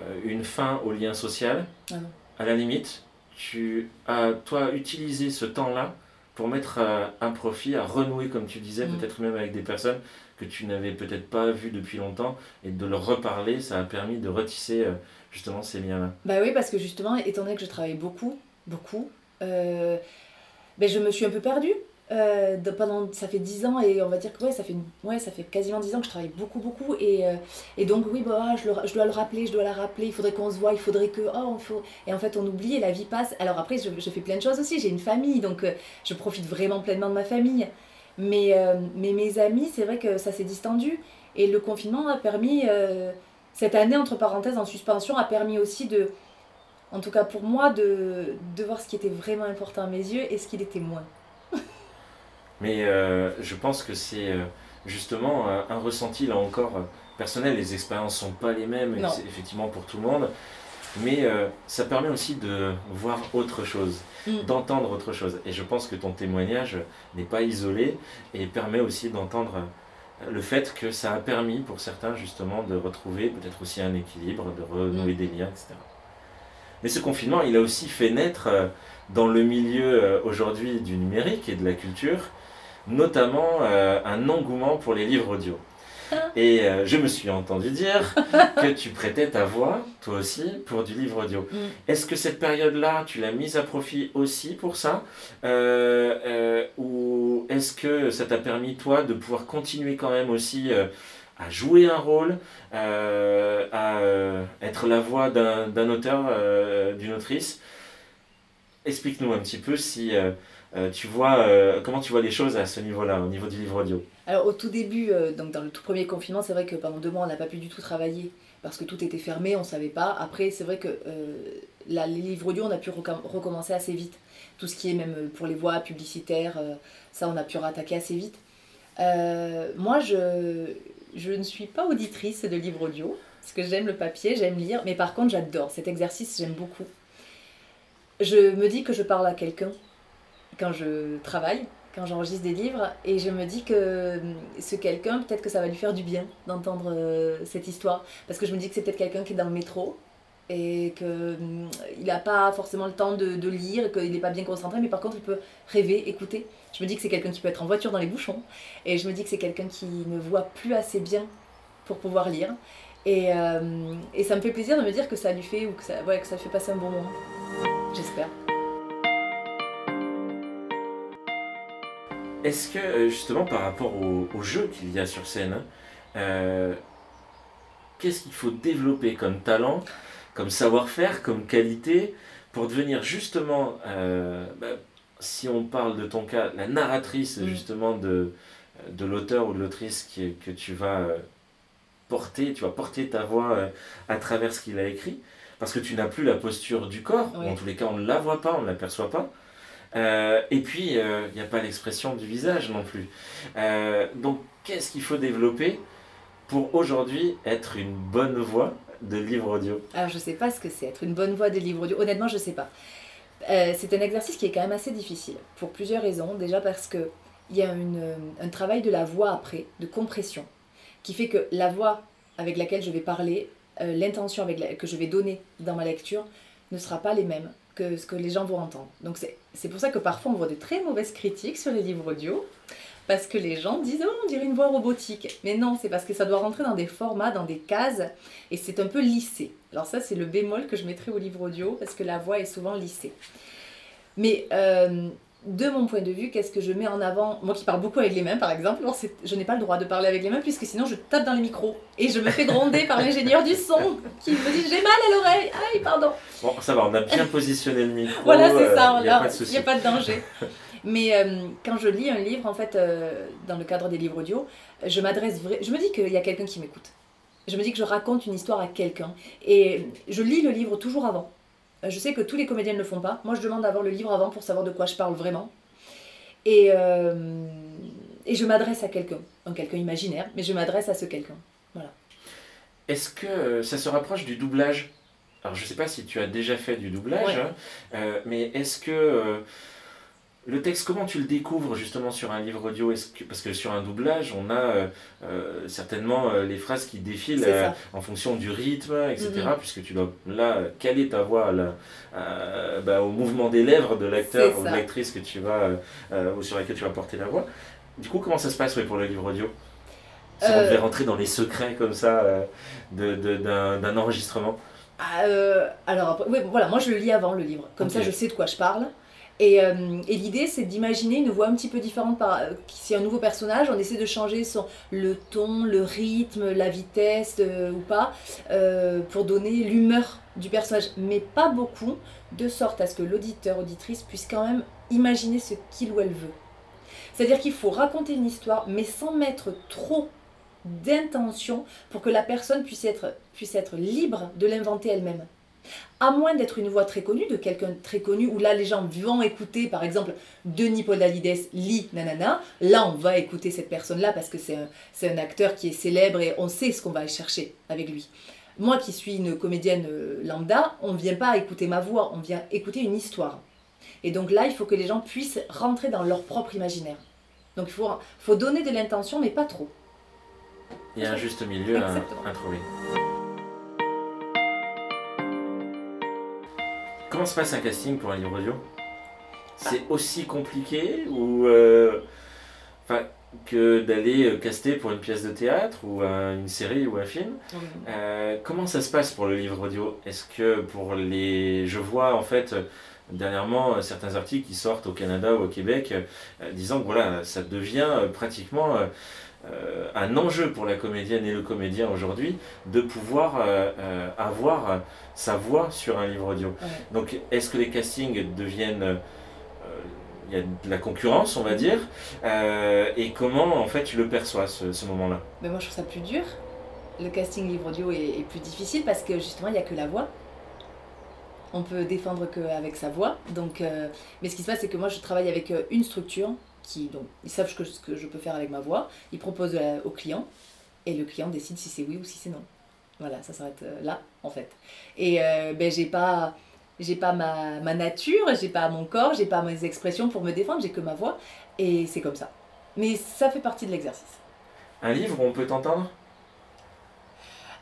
euh, une fin au lien social, Ah à la limite, tu as, toi, utilisé ce temps-là pour mettre euh, un profit, à renouer, comme tu disais, Mm. peut-être même avec des personnes que tu n'avais peut-être pas vues depuis longtemps, et de leur reparler, ça a permis de retisser euh, justement ces liens-là. Bah oui, parce que justement, étant donné que je travaille beaucoup, beaucoup, ben je me suis un peu perdue. Euh, pendant, ça fait 10 ans et on va dire que ouais, ça, fait ouais, ça fait quasiment 10 ans que je travaille beaucoup, beaucoup. Et, euh, et donc, oui, bah, ah, je, je dois le rappeler, je dois la rappeler, il faudrait qu'on se voit, il faudrait que. Oh, il faut... Et en fait, on oublie et la vie passe. Alors après, je, je fais plein de choses aussi. J'ai une famille, donc euh, je profite vraiment pleinement de ma famille. Mais, mais mes amis, c'est vrai que ça s'est distendu. Et le confinement a permis. cette année, entre parenthèses, en suspension, a permis aussi de. En tout cas pour moi, de, de voir ce qui était vraiment important à mes yeux et ce qui l'était moins. Mais euh, je pense que c'est euh, justement un ressenti là encore personnel. Les expériences sont pas les mêmes, effectivement pour tout le monde, mais ça permet aussi de voir autre chose, mm. d'entendre autre chose. Et je pense que ton témoignage n'est pas isolé et permet aussi d'entendre le fait que ça a permis pour certains justement de retrouver peut-être aussi un équilibre, de renouer mm. des liens, etc. Mais ce confinement, il a aussi fait naître euh, dans le milieu euh, aujourd'hui du numérique et de la culture, notamment euh, un engouement pour les livres audio. Et je me suis entendu dire que tu prêtais ta voix, toi aussi, pour du livre audio. Mm. Est-ce que cette période-là, tu l'as mise à profit aussi pour ça Ou est-ce que ça t'a permis, toi, de pouvoir continuer quand même aussi à jouer un rôle, euh, à euh, être la voix d'un auteur, euh, d'une autrice? Explique-nous un petit peu si tu vois comment tu vois les choses à ce niveau-là, au niveau du livre audio. Alors au tout début, donc dans le tout premier confinement, c'est vrai que pendant deux mois on n'a pas pu du tout travailler parce que tout était fermé, on ne savait pas. Après, c'est vrai que la, les livres audio, on a pu recommencer assez vite. Tout ce qui est même pour les voix publicitaires, ça on a pu rattaquer assez vite. moi, je, je ne suis pas auditrice de livres audio, parce que j'aime le papier, j'aime lire, mais par contre j'adore cet exercice, j'aime beaucoup. Je me dis que je parle à quelqu'un quand je travaille, quand j'enregistre des livres, et je me dis que hum, ce quelqu'un, peut-être que ça va lui faire du bien d'entendre euh, cette histoire, parce que je me dis que c'est peut-être quelqu'un qui est dans le métro, et qu'il hum, n'a pas forcément le temps de, lire, qu'il n'est pas bien concentré, mais par contre il peut rêver, écouter. Je me dis que c'est quelqu'un qui peut être en voiture dans les bouchons. Et je me dis que c'est quelqu'un qui ne voit plus assez bien pour pouvoir lire. Et, euh, et, ça me fait plaisir de me dire que ça lui fait ou que ça, que ça fait passer un bon moment. J'espère. Est-ce que euh, justement par rapport au, jeu qu'il y a sur scène, euh, qu'est-ce qu'il faut développer comme talent, comme savoir-faire, comme qualité pour devenir justement bah, si on parle de ton cas, la narratrice mm. justement de, de l'auteur ou de l'autrice que tu vas euh, porter, tu vas porter ta voix euh, à travers ce qu'il a écrit, parce que tu n'as plus la posture du corps, en tous les cas on ne la voit pas, on ne l'aperçoit pas. Euh, et puis, il n'y a pas l'expression du visage non plus. donc, qu'est-ce qu'il faut développer pour aujourd'hui être une bonne voix de livre audio? Alors, je ne sais pas ce que c'est, être une bonne voix de livre audio. Honnêtement, je ne sais pas. Euh, c'est un exercice qui est quand même assez difficile, pour plusieurs raisons. Déjà parce qu'il y a euh, un travail de la voix après, de compression, qui fait que la voix avec laquelle je vais parler, euh, l'intention que je vais donner dans ma lecture, ne sera pas les mêmes que ce que les gens vont entendre. Donc c'est pour ça que parfois on voit de très mauvaises critiques sur les livres audio, parce que les gens disent oh, on dirait une voix robotique. Mais non, c'est parce que ça doit rentrer dans des formats, dans des cases, et c'est un peu lissé. Alors ça, c'est le bémol que je mettrai au livre audio, parce que la voix est souvent lissée. Mais euh, de mon point de vue, qu'est-ce que je mets en avant? Moi qui parle beaucoup avec les mains, par exemple, je n'ai pas le droit de parler avec les mains, puisque sinon je tape dans les micros, et je me fais gronder par l'ingénieur du son, qui me dit j'ai mal à l'oreille, aïe, pardon. Bon, ça va, on a bien positionné le micro. voilà, c'est ça, il n'y a, a, pas de danger. Mais euh, quand je lis un livre, en fait, euh, dans le cadre des livres audio, je m'adresse je me dis qu'il y a quelqu'un qui m'écoute. Je me dis que je raconte une histoire à quelqu'un. Et je lis le livre toujours avant. Euh, je sais que tous les comédiens ne le font pas. Moi, je demande d'avoir le livre avant pour savoir de quoi je parle vraiment. Et, et je m'adresse à quelqu'un. Un quelqu'un imaginaire, mais je m'adresse à ce quelqu'un. Voilà. Est-ce que ça se rapproche du doublage? Alors, je ne sais pas si tu as déjà fait du doublage, hein, mais est-ce que le texte, comment tu le découvres justement sur un livre audio? Que, Parce que sur un doublage, on a euh, euh, certainement euh, les phrases qui défilent en fonction du rythme, etc. Mm-hmm. Puisque tu dois là caler ta voix bah, au mouvement des lèvres de l'acteur ou de l'actrice que tu vas, ou sur laquelle tu vas porter la voix. Du coup, comment ça se passe pour le livre audio? Si on devait rentrer dans les secrets comme ça d'un enregistrement ah, alors, voilà, moi je le lis avant le livre. Comme ça, je sais de quoi je parle. Euh, et, l'idée, c'est d'imaginer une voix un petit peu différente. Par, euh, si un nouveau personnage, on essaie de changer son, le ton, le rythme, la vitesse euh, ou pas, pour donner l'humeur du personnage, mais pas beaucoup, de sorte à ce que l'auditeur, auditrice puisse quand même imaginer ce qu'il ou elle veut. C'est-à-dire qu'il faut raconter une histoire, mais sans mettre trop d'intention pour que la personne puisse être, puisse être libre de l'inventer elle-même. À moins d'être une voix très connue, de quelqu'un très connu, où là les gens vont écouter, par exemple, Denis Podalides lit nanana, là on va écouter cette personne-là parce que c'est un, un acteur qui est célèbre et on sait ce qu'on va chercher avec lui. Moi qui suis une comédienne euh, lambda, on ne vient pas écouter ma voix, on vient écouter une histoire. Et donc là, il faut que les gens puissent rentrer dans leur propre imaginaire. Donc il faut, faut donner de l'intention, mais pas trop. Il y a un juste milieu à, à, trouver. Comment se passe un casting pour un livre audio? C'est aussi compliqué ou euh, que d'aller euh, caster pour une pièce de théâtre ou une série ou un film? Euh, comment ça se passe pour le livre audio? Est-ce que pour les... Je vois en fait dernièrement certains articles qui sortent au Canada ou au Québec disant que voilà, ça devient pratiquement un enjeu pour la comédienne et le comédien aujourd'hui de pouvoir avoir sa voix sur un livre audio. Donc est-ce que les castings deviennent il y a de la concurrence, on va dire. Euh, et comment, en fait, tu le perçois, ce, moment-là? Mais Moi, je trouve ça plus dur. Le casting livre audio est, plus difficile parce que, justement, il n'y a que la voix. On peut défendre qu'avec sa voix. Donc, euh, mais ce qui se passe, c'est que moi, je travaille avec euh, une structure qui, donc, ils savent ce que je peux faire avec ma voix. Ils proposent au client et le client décide si c'est oui ou si c'est non. Voilà, ça s'arrête là, en fait. Et ben, j'ai pas j'ai pas ma, ma nature, j'ai pas mon corps, j'ai pas mes expressions pour me défendre, j'ai que ma voix. Et c'est comme ça. Mais ça fait partie de l'exercice. Un livre où on peut t'entendre?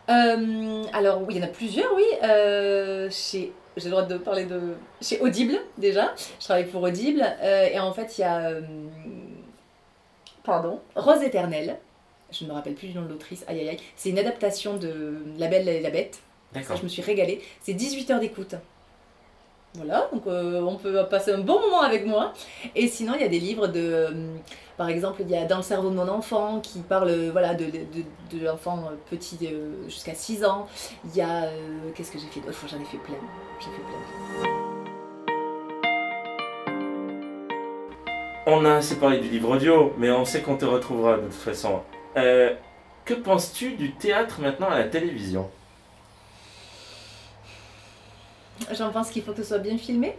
Euh, Alors, oui, il y en a plusieurs, oui. Euh, chez, j'ai le droit de parler de. Chez Audible, déjà. Je travaille pour Audible. Euh, et en fait, il y a. pardon. Rose éternelle. Je ne me rappelle plus du nom de l'autrice. Aïe aïe aïe. C'est une adaptation de La Belle et la Bête. D'accord. je me suis régalée. C'est 18 heures d'écoute. Voilà, donc euh, on peut passer un bon moment avec moi. Et sinon, il y a des livres de. Euh, par exemple, il y a Dans le cerveau de mon enfant qui parle voilà, de, l'enfant petit jusqu'à 6 ans. Il y a. Euh, qu'est-ce que j'ai fait d'autre? J'en ai fait plein. J'ai fait plein. On a assez parlé du livre audio, mais on sait qu'on te retrouvera de toute façon. que penses-tu du théâtre maintenant à la télévision? J'en pense qu'il faut que ce soit bien filmé.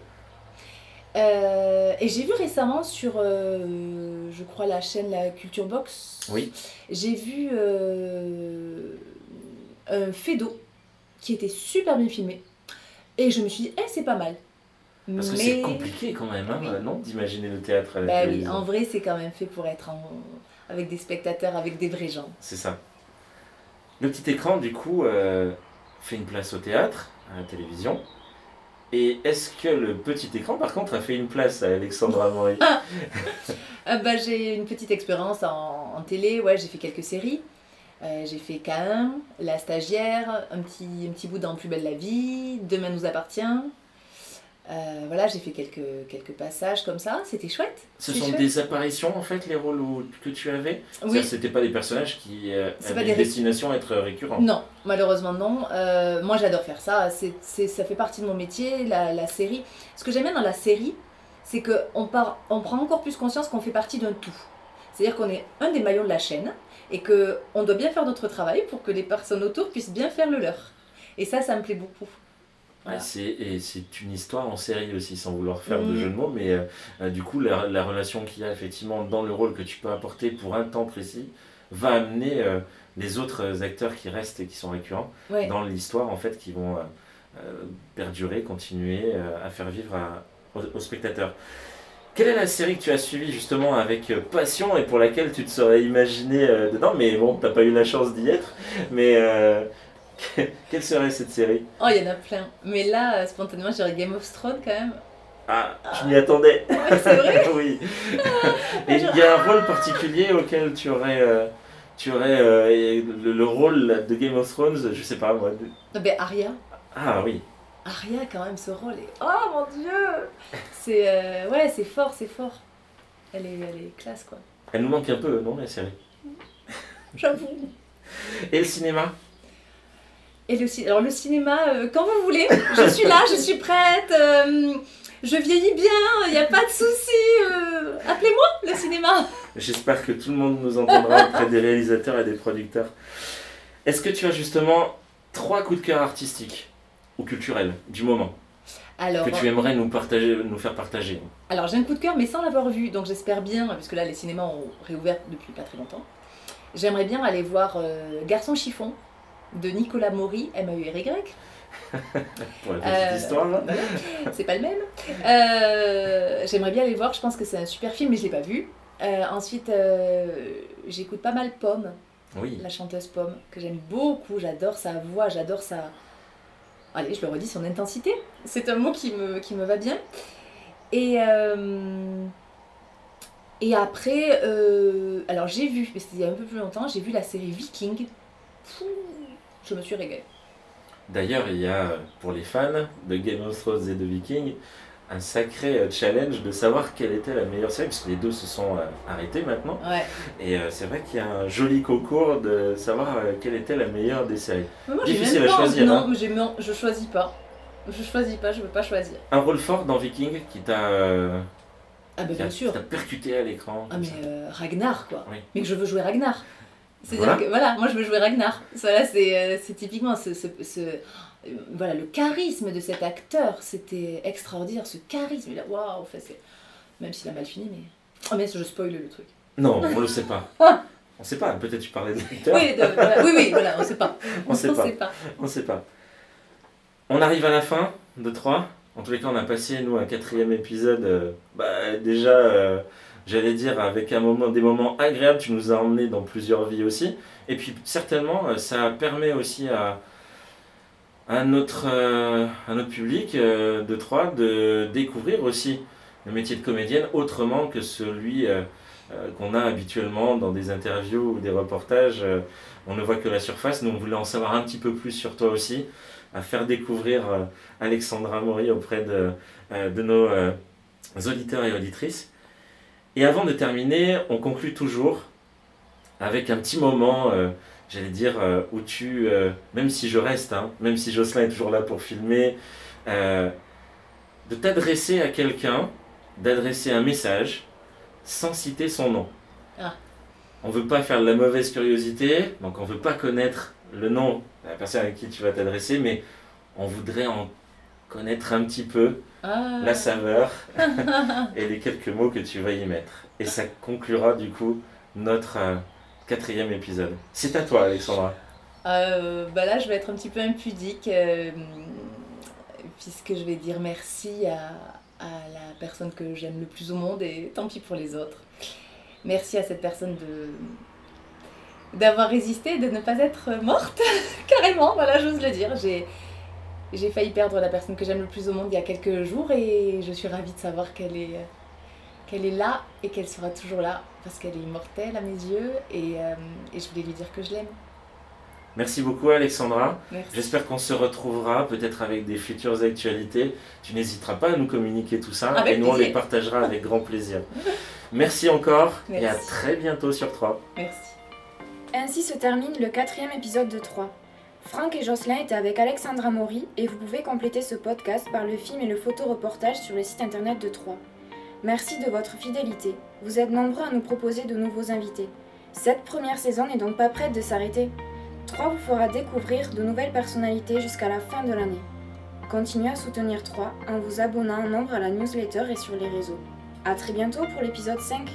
Euh, et j'ai vu récemment sur, euh, je crois, la chaîne La Culture Box, oui. j'ai vu euh, un d'eau qui était super bien filmé. Et je me suis dit, eh, c'est pas mal. Parce que c'est compliqué quand même, hein, non D'imaginer le théâtre à la bah oui, en vrai, c'est quand même fait pour être avec des spectateurs, avec des vrais gens. C'est ça. Le petit écran, du coup, fait une place au théâtre, à la télévision. Et est-ce que le petit écran, par contre, a fait une place à Alexandra Maury ah. ah bah, J'ai une petite expérience en, télé, ouais, j'ai fait quelques séries. Euh, j'ai fait K1, La Stagiaire, un petit bout dans Plus belle la vie, Demain nous appartient. Euh, voilà, j'ai fait quelques, quelques passages comme ça, c'était chouette. Ce sont des apparitions en fait, les rôles que tu avais? Oui. C'était pas des personnages qui euh, avaient des destination à être récurrents? Non, malheureusement non. Euh, moi j'adore faire ça, ça fait partie de mon métier, la, la série. Ce que j'aime bien dans la série, c'est qu'on on prend encore plus conscience qu'on fait partie d'un tout. C'est-à-dire qu'on est un des maillons de la chaîne et qu'on doit bien faire notre travail pour que les personnes autour puissent bien faire le leur. Et ça, ça me plaît beaucoup. C'est, et c'est une histoire en série aussi, sans vouloir faire de mm. jeu de mots, mais euh, euh, du coup, la, la relation qu'il y a effectivement dans le rôle que tu peux apporter pour un temps précis va amener euh, les autres acteurs qui restent et qui sont récurrents dans l'histoire, en fait, qui vont perdurer, continuer à faire vivre aux, spectateurs. Quelle est la série que tu as suivie justement avec passion et pour laquelle tu te serais imaginé dedans? Mais bon, t'as pas eu la chance d'y être. Mais Quelle serait cette série? Oh, il y en a plein. Mais là, euh, spontanément, j'irais Game of Thrones quand même. Ah, je m'y attendais. c'est vrai Oui. Et il y a un rôle particulier auquel tu aurais, euh, tu aurais euh, le, rôle de Game of Thrones, je sais pas moi. Non, ben Arya. Ah oui. Arya, quand même, ce rôle est. Oh mon dieu C'est. Ouais, c'est fort, c'est fort. Elle est, elle est classe, quoi. Elle nous manque un peu, non, la série? J'avoue. Et le cinéma? Et le, alors le cinéma, euh, quand vous voulez, je suis là, je suis prête, euh, je vieillis bien, il n'y a pas de souci. Euh, appelez-moi le cinéma. J'espère que tout le monde nous entendra auprès des réalisateurs et des producteurs. Est-ce que tu as justement trois coups de cœur artistiques ou culturel du moment Alors, que tu aimerais nous, partager, nous faire partager? Alors j'ai un coup de cœur, mais sans l'avoir vu, donc j'espère bien, parce que là les cinémas ont réouvert depuis pas très longtemps. J'aimerais bien aller voir euh, Garçon chiffon de Nicolas Maury, M-A-U-R-Y. pour la petite Euh, histoire là voilà. C'est pas le même. Euh, J'aimerais bien aller voir, je pense que c'est un super film, mais je l'ai pas vu. Euh, ensuite, euh, j'écoute pas mal Pomme, Oui, la chanteuse Pomme, que j'aime beaucoup. J'adore sa voix, j'adore sa. Allez, je le redis, son intensité. C'est un mot qui me, qui me va bien. Et, euh, et après, euh, alors j'ai vu, mais c'était il y a un peu plus longtemps, j'ai vu la série Viking. Pouh, je me suis régalée. D'ailleurs, il y a pour les fans de Game of Thrones et de Viking un sacré euh, challenge de savoir quelle était la meilleure série, puisque les deux se sont euh, arrêtés maintenant. Ouais. Et euh, c'est vrai qu'il y a un joli concours de savoir quelle était la meilleure des séries. Mais moi, Difficile à choisir, Non, hein. mais j'ai- non, je choisis pas. Je choisis pas, je veux pas choisir. Un rôle fort dans Viking qui t'a Ah a- bien qui sûr. t'a percuté à l'écran. Ah mais euh, Ragnar quoi. Oui. Mais que je veux jouer Ragnar. C'est-à-dire Voilà. que voilà, moi je veux jouer Ragnar. Ça là c'est euh, c'est typiquement ce, ce, ce- euh, voilà le charisme de cet acteur, c'était extraordinaire ce charisme. Il a- Waouh, même s'il a mal fini mais oh mais je spoil le truc. Non, on le sait pas. On sait pas, peut-être tu parlais de l'acteur. Oui, voilà. oui oui, voilà, on sait pas. On sait pas. sait pas. On sait pas. On arrive à la fin de 3. En tous les cas, on a passé, nous, un quatrième épisode. euh, bah, déjà, euh, j'allais dire, avec des moments agréables. Tu nous as emmenés dans plusieurs vies aussi. Et puis, certainement, euh, ça permet aussi à, notre, euh, public euh, de 3 de découvrir aussi le métier de comédienne autrement que celui qu'on a habituellement dans des interviews ou des reportages. on ne voit que la surface. Nous, on voulait en savoir un petit peu plus sur toi aussi, à faire découvrir Alexandra Maury auprès de, nos auditeurs et auditrices. Et avant de terminer, on conclut toujours avec un petit moment, euh, j'allais dire, euh, où tu, euh, même si je reste, hein, même si Jocelyn est toujours là pour filmer, de t'adresser à quelqu'un, d'adresser un message sans citer son nom. Ah. On veut pas faire de la mauvaise curiosité, donc on veut pas connaître le nom de la personne à qui tu vas t'adresser, mais on voudrait en connaître un petit peu Ah. la saveur et les quelques mots que tu vas y mettre. Et ça conclura du coup notre euh, quatrième épisode. C'est à toi Alexandra. Euh, bah là, je vais être un petit peu impudique, euh, puisque je vais dire merci à, à la personne que j'aime le plus au monde, et tant pis pour les autres. Merci à cette personne de d'avoir résisté, de ne pas être morte, carrément, voilà, j'ose le dire. J'ai, j'ai failli perdre la personne que j'aime le plus au monde il y a quelques jours, et je suis ravie de savoir qu'elle est, qu'elle est là, et qu'elle sera toujours là, parce qu'elle est immortelle à mes yeux, et, euh, et je voulais lui dire que je l'aime. Merci beaucoup Alexandra. J'espère qu'on se retrouvera peut-être avec des futures actualités. Tu n'hésiteras pas à nous communiquer tout ça Avec et nous on les partagera avec grand plaisir. Merci encore et à très bientôt sur 3. Merci. Ainsi se termine le quatrième épisode de 3. Franck et Jocelyn étaient avec Alexandra Maury et vous pouvez compléter ce podcast par le film et le photoreportage sur le site internet de 3. Merci de votre fidélité. Vous êtes nombreux à nous proposer de nouveaux invités. Cette première saison n'est donc pas prête de s'arrêter. 3 vous fera découvrir de nouvelles personnalités jusqu'à la fin de l'année. Continuez à soutenir 3 en vous abonnant en nombre à la newsletter et sur les réseaux. A très bientôt pour l'épisode 5.